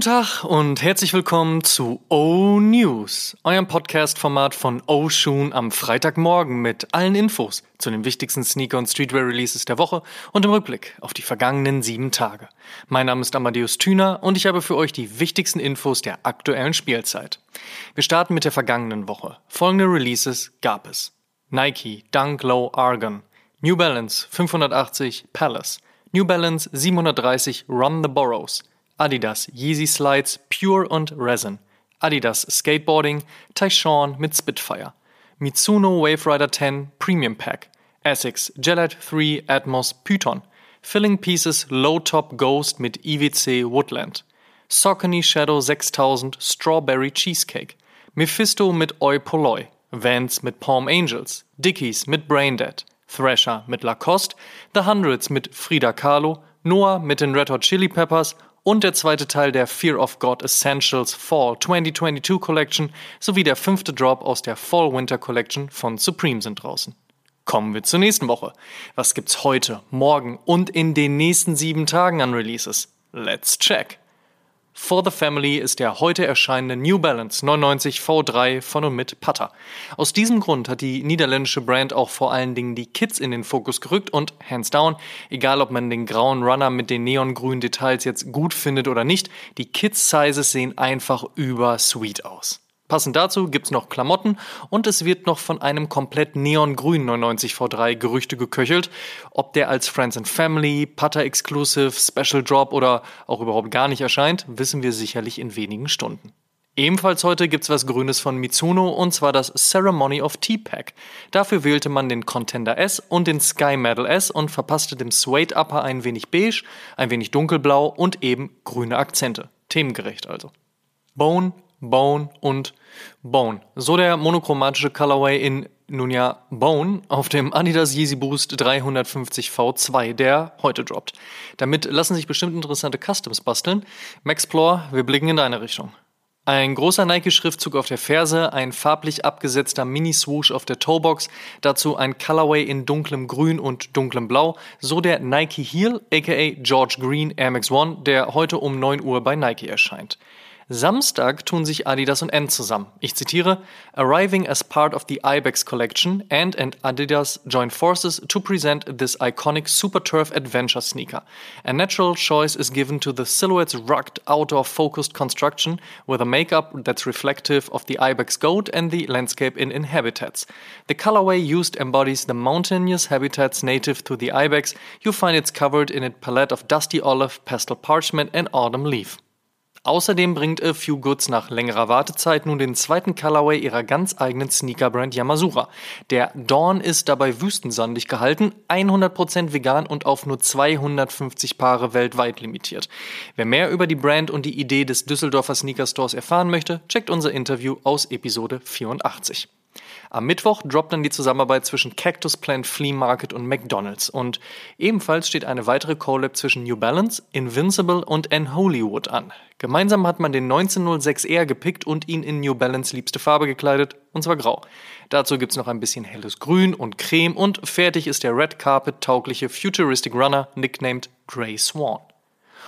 Guten Tag und herzlich willkommen zu O News, eurem Podcast-Format von O Shoon am Freitagmorgen mit allen Infos zu den wichtigsten Sneaker- und Streetwear-Releases der Woche und im Rückblick auf die vergangenen sieben Tage. Mein Name ist Amadeus Thüner und ich habe für euch die wichtigsten Infos der aktuellen Spielzeit. Wir starten mit der vergangenen Woche. Folgende Releases gab es. Nike Dunk Low Argon, New Balance 580 Palace, New Balance 730 Run the Burrows, Adidas Yeezy Slides Pure und Resin, Adidas Skateboarding Tyshawn mit Spitfire, Mitsuno Wave Rider 10 Premium Pack, Essex Gelette 3 Atmos Python, Filling Pieces Low Top Ghost mit IWC Woodland, Saucony Shadow 6000 Strawberry Cheesecake, Mephisto mit Oi Polloi, Vans mit Palm Angels, Dickies mit Braindead, Thrasher mit Lacoste, The Hundreds mit Frida Kahlo, Noah mit den Red Hot Chili Peppers und der zweite Teil der Fear of God Essentials Fall 2022 Collection sowie der fünfte Drop aus der Fall Winter Collection von Supreme sind draußen. Kommen wir zur nächsten Woche. Was gibt's heute, morgen und in den nächsten sieben Tagen an Releases? Let's check! For the Family ist der heute erscheinende New Balance 99 V3 von und mit Putter. Aus diesem Grund hat die niederländische Brand auch vor allen Dingen die Kids in den Fokus gerückt und hands down, egal ob man den grauen Runner mit den neongrünen Details jetzt gut findet oder nicht, die Kids Sizes sehen einfach übersweet aus. Passend dazu gibt's noch Klamotten und es wird noch von einem komplett neongrünen 99 V3 Gerüchte geköchelt. Ob der als Friends and Family, Putter Exclusive, Special Drop oder auch überhaupt gar nicht erscheint, wissen wir sicherlich in wenigen Stunden. Ebenfalls heute gibt's was Grünes von Mitsuno und zwar das Ceremony of Tea Pack. Dafür wählte man den Contender S und den Sky Medal S und verpasste dem Suede Upper ein wenig beige, ein wenig dunkelblau und eben grüne Akzente. Themengerecht also. Bone, Bone und Bone. So der monochromatische Colorway in nun ja Bone auf dem Adidas Yeezy Boost 350 V2, der heute droppt. Damit lassen sich bestimmt interessante Customs basteln. Maxplore, wir blicken in deine Richtung. Ein großer Nike-Schriftzug auf der Ferse, ein farblich abgesetzter Mini-Swoosh auf der Toebox, dazu ein Colorway in dunklem Grün und dunklem Blau, so der Nike Heel, aka George Green Air Max One, der heute um 9 Uhr bei Nike erscheint. Samstag tun sich Adidas und N zusammen. Ich zitiere: Arriving as part of the Ibex collection, Ant and Adidas join forces to present this iconic Super Turf adventure sneaker. A natural choice is given to the silhouette's rugged, outdoor-focused construction with a makeup that's reflective of the Ibex goat and the landscape in inhabitats. The colorway used embodies the mountainous habitats native to the Ibex. You find it's covered in a palette of dusty olive, pastel parchment and autumn leaf. Außerdem bringt A Few Goods nach längerer Wartezeit nun den zweiten Colorway ihrer ganz eigenen Sneaker-Brand Yamazura. Der Dawn ist dabei wüstensandig gehalten, 100% vegan und auf nur 250 Paare weltweit limitiert. Wer mehr über die Brand und die Idee des Düsseldorfer Sneaker Stores erfahren möchte, checkt unser Interview aus Episode 84. Am Mittwoch droppt dann die Zusammenarbeit zwischen Cactus Plant Flea Market und McDonald's und ebenfalls steht eine weitere Collab zwischen New Balance, Invincible und N Hollywood an. Gemeinsam hat man den 1906R gepickt und ihn in New Balance liebste Farbe gekleidet, und zwar grau. Dazu gibt's noch ein bisschen helles Grün und Creme und fertig ist der Red Carpet taugliche Futuristic Runner, nicknamed Grey Swan.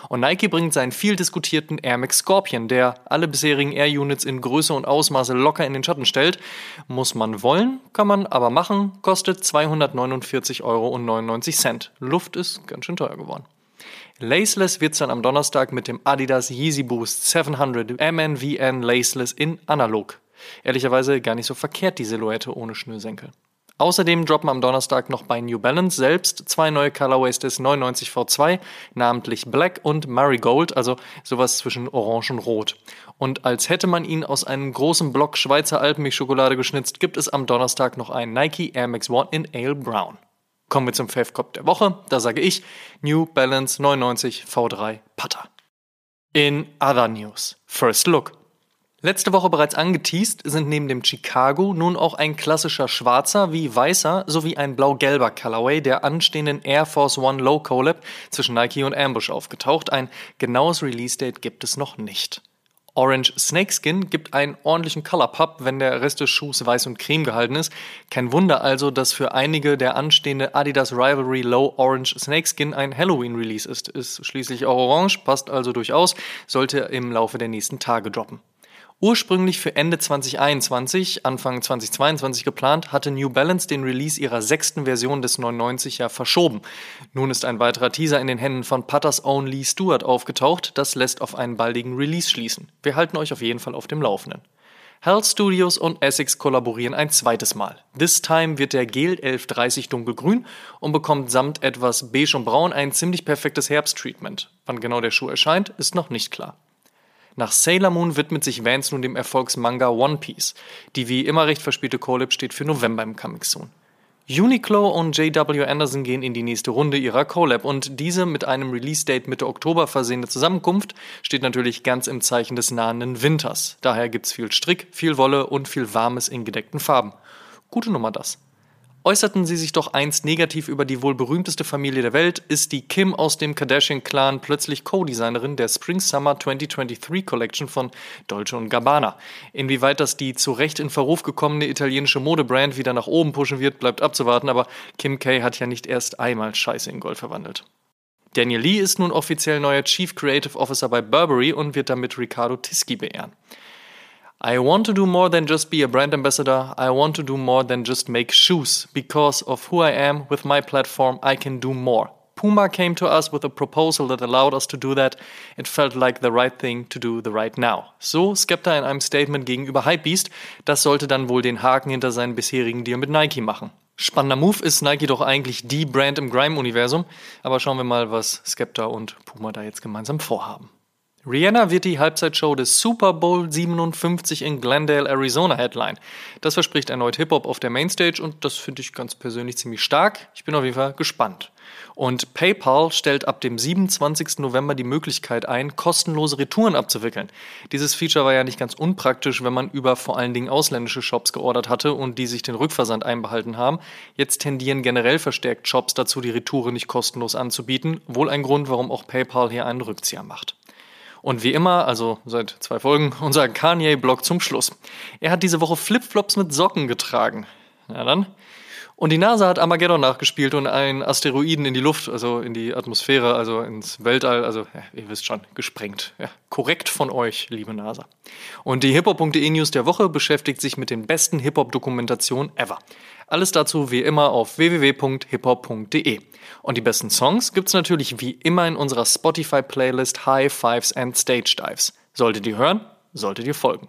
Und Nike bringt seinen viel diskutierten Air Max Scorpion, der alle bisherigen Air Units in Größe und Ausmaße locker in den Schatten stellt. Muss man wollen, kann man aber machen, kostet 249,99 Euro. Luft ist ganz schön teuer geworden. Laceless wird's dann am Donnerstag mit dem Adidas Yeezy Boost 700 MNVN Laceless in Analog. Ehrlicherweise gar nicht so verkehrt die Silhouette ohne Schnürsenkel. Außerdem droppen am Donnerstag noch bei New Balance selbst zwei neue Colorways des 99 V2, namentlich Black und Marigold, also sowas zwischen Orange und Rot. Und als hätte man ihn aus einem großen Block Schweizer Alpenmilchschokolade geschnitzt, gibt es am Donnerstag noch einen Nike Air Max One in Ale Brown. Kommen wir zum Fave-Cop der Woche. Da sage ich New Balance 99 V3 Putter. In other news, First Look. Letzte Woche bereits angeteased sind neben dem Chicago nun auch ein klassischer schwarzer wie weißer sowie ein blau-gelber Colorway der anstehenden Air Force One Low Collab zwischen Nike und Ambush aufgetaucht. Ein genaues Release-Date gibt es noch nicht. Orange Snakeskin gibt einen ordentlichen Color Pop, wenn der Rest des Schuhs weiß und creme gehalten ist. Kein Wunder also, dass für einige der anstehende Adidas Rivalry Low Orange Snakeskin ein Halloween Release ist. Ist schließlich auch orange, passt also durchaus, sollte im Laufe der nächsten Tage droppen. Ursprünglich für Ende 2021, Anfang 2022 geplant, hatte New Balance den Release ihrer sechsten Version des 990er verschoben. Nun ist ein weiterer Teaser in den Händen von Putters Own Lee Stewart aufgetaucht, das lässt auf einen baldigen Release schließen. Wir halten euch auf jeden Fall auf dem Laufenden. Hell Studios und Essex kollaborieren ein zweites Mal. This time wird der Gel 1130 dunkelgrün und bekommt samt etwas beige und braun ein ziemlich perfektes Herbsttreatment. Wann genau der Schuh erscheint, ist noch nicht klar. Nach Sailor Moon widmet sich Vance nun dem Erfolgsmanga One Piece. Die wie immer recht verspielte Collab steht für November im Coming Soon. Uniqlo und J.W. Anderson gehen in die nächste Runde ihrer Collab und diese mit einem Release-Date Mitte Oktober versehene Zusammenkunft steht natürlich ganz im Zeichen des nahenden Winters. Daher gibt's viel Strick, viel Wolle und viel Warmes in gedeckten Farben. Gute Nummer das. Äußerten sie sich doch einst negativ über die wohl berühmteste Familie der Welt, ist die Kim aus dem Kardashian-Clan plötzlich Co-Designerin der Spring-Summer 2023 Collection von Dolce Gabbana. Inwieweit das die zu Recht in Verruf gekommene italienische Modebrand wieder nach oben pushen wird, bleibt abzuwarten, aber Kim K. hat ja nicht erst einmal Scheiße in Gold verwandelt. Daniel Lee ist nun offiziell neuer Chief Creative Officer bei Burberry und wird damit Riccardo Tisci beehren. I want to do more than just be a brand ambassador. I want to do more than just make shoes. Because of who I am with my platform, I can do more. Puma came to us with a proposal that allowed us to do that. It felt like the right thing to do the right now. So Skepta in einem Statement gegenüber Hypebeast. Das sollte dann wohl den Haken hinter seinen bisherigen Deal mit Nike machen. Spannender Move ist Nike doch eigentlich die Brand im Grime-Universum. Aber schauen wir mal, was Skepta und Puma da jetzt gemeinsam vorhaben. Rihanna wird die Halbzeitshow des Super Bowl 57 in Glendale, Arizona Headline. Das verspricht erneut Hip-Hop auf der Mainstage und das finde ich ganz persönlich ziemlich stark. Ich bin auf jeden Fall gespannt. Und PayPal stellt ab dem 27. November die Möglichkeit ein, kostenlose Retouren abzuwickeln. Dieses Feature war ja nicht ganz unpraktisch, wenn man über vor allen Dingen ausländische Shops geordert hatte und die sich den Rückversand einbehalten haben. Jetzt tendieren generell verstärkt Shops dazu, die Retoure nicht kostenlos anzubieten. Wohl ein Grund, warum auch PayPal hier einen Rückzieher macht. Und wie immer, also seit zwei Folgen, unser Kanye-Blog zum Schluss. Er hat diese Woche Flipflops mit Socken getragen. Na dann. Und die NASA hat Armageddon nachgespielt und einen Asteroiden in die Luft, also in die Atmosphäre, also ins Weltall, also ja, ihr wisst schon, gesprengt. Ja, korrekt von euch, liebe NASA. Und die hiphop.de News der Woche beschäftigt sich mit den besten Hip-Hop-Dokumentationen ever. Alles dazu wie immer auf www.hiphop.de. Und die besten Songs gibt's natürlich wie immer in unserer Spotify-Playlist High Fives and Stage Dives. Solltet ihr hören, solltet ihr folgen.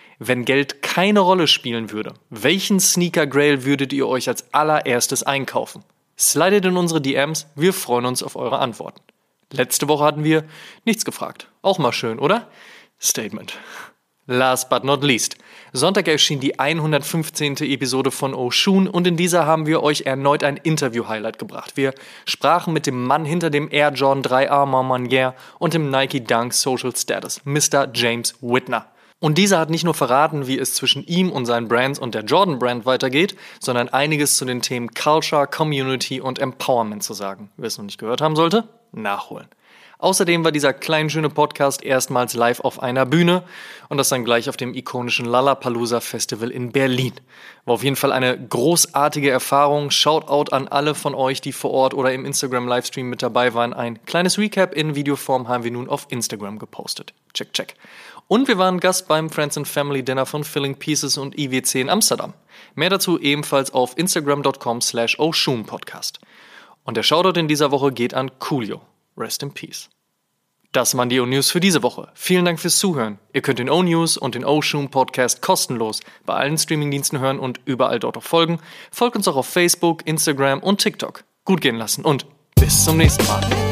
wenn Geld keine Rolle spielen würde, welchen Sneaker Grail würdet ihr euch als allererstes einkaufen? Slidet in unsere DMs, wir freuen uns auf eure Antworten. Letzte Woche hatten wir nichts gefragt. Auch mal schön, oder? Statement. Last but not least. Sonntag erschien die 115. Episode von Oshun und in dieser haben wir euch erneut ein Interview-Highlight gebracht. Wir sprachen mit dem Mann hinter dem Air Jordan 3 Armor Manier und dem Nike Dunk Social Status, Mr. James Whitner. Und dieser hat nicht nur verraten, wie es zwischen ihm und seinen Brands und der Jordan Brand weitergeht, sondern einiges zu den Themen Culture, Community und Empowerment zu sagen. Wer es noch nicht gehört haben sollte, nachholen. Außerdem war dieser klein schöne Podcast erstmals live auf einer Bühne und das dann gleich auf dem ikonischen Lollapalooza Festival in Berlin. War auf jeden Fall eine großartige Erfahrung. Shoutout an alle von euch, die vor Ort oder im Instagram Livestream mit dabei waren. Ein kleines Recap in Videoform haben wir nun auf Instagram gepostet. Check, check. Und wir waren Gast beim Friends and Family Dinner von Filling Pieces und IWC in Amsterdam. Mehr dazu ebenfalls auf instagram.com slash Podcast. Und der Shoutout in dieser Woche geht an Coolio. Rest in Peace. Das waren die O-News für diese Woche. Vielen Dank fürs Zuhören. Ihr könnt den O-News und den O-Shoom Podcast kostenlos bei allen Streamingdiensten hören und überall dort auch folgen. Folgt uns auch auf Facebook, Instagram und TikTok. Gut gehen lassen und bis zum nächsten Mal.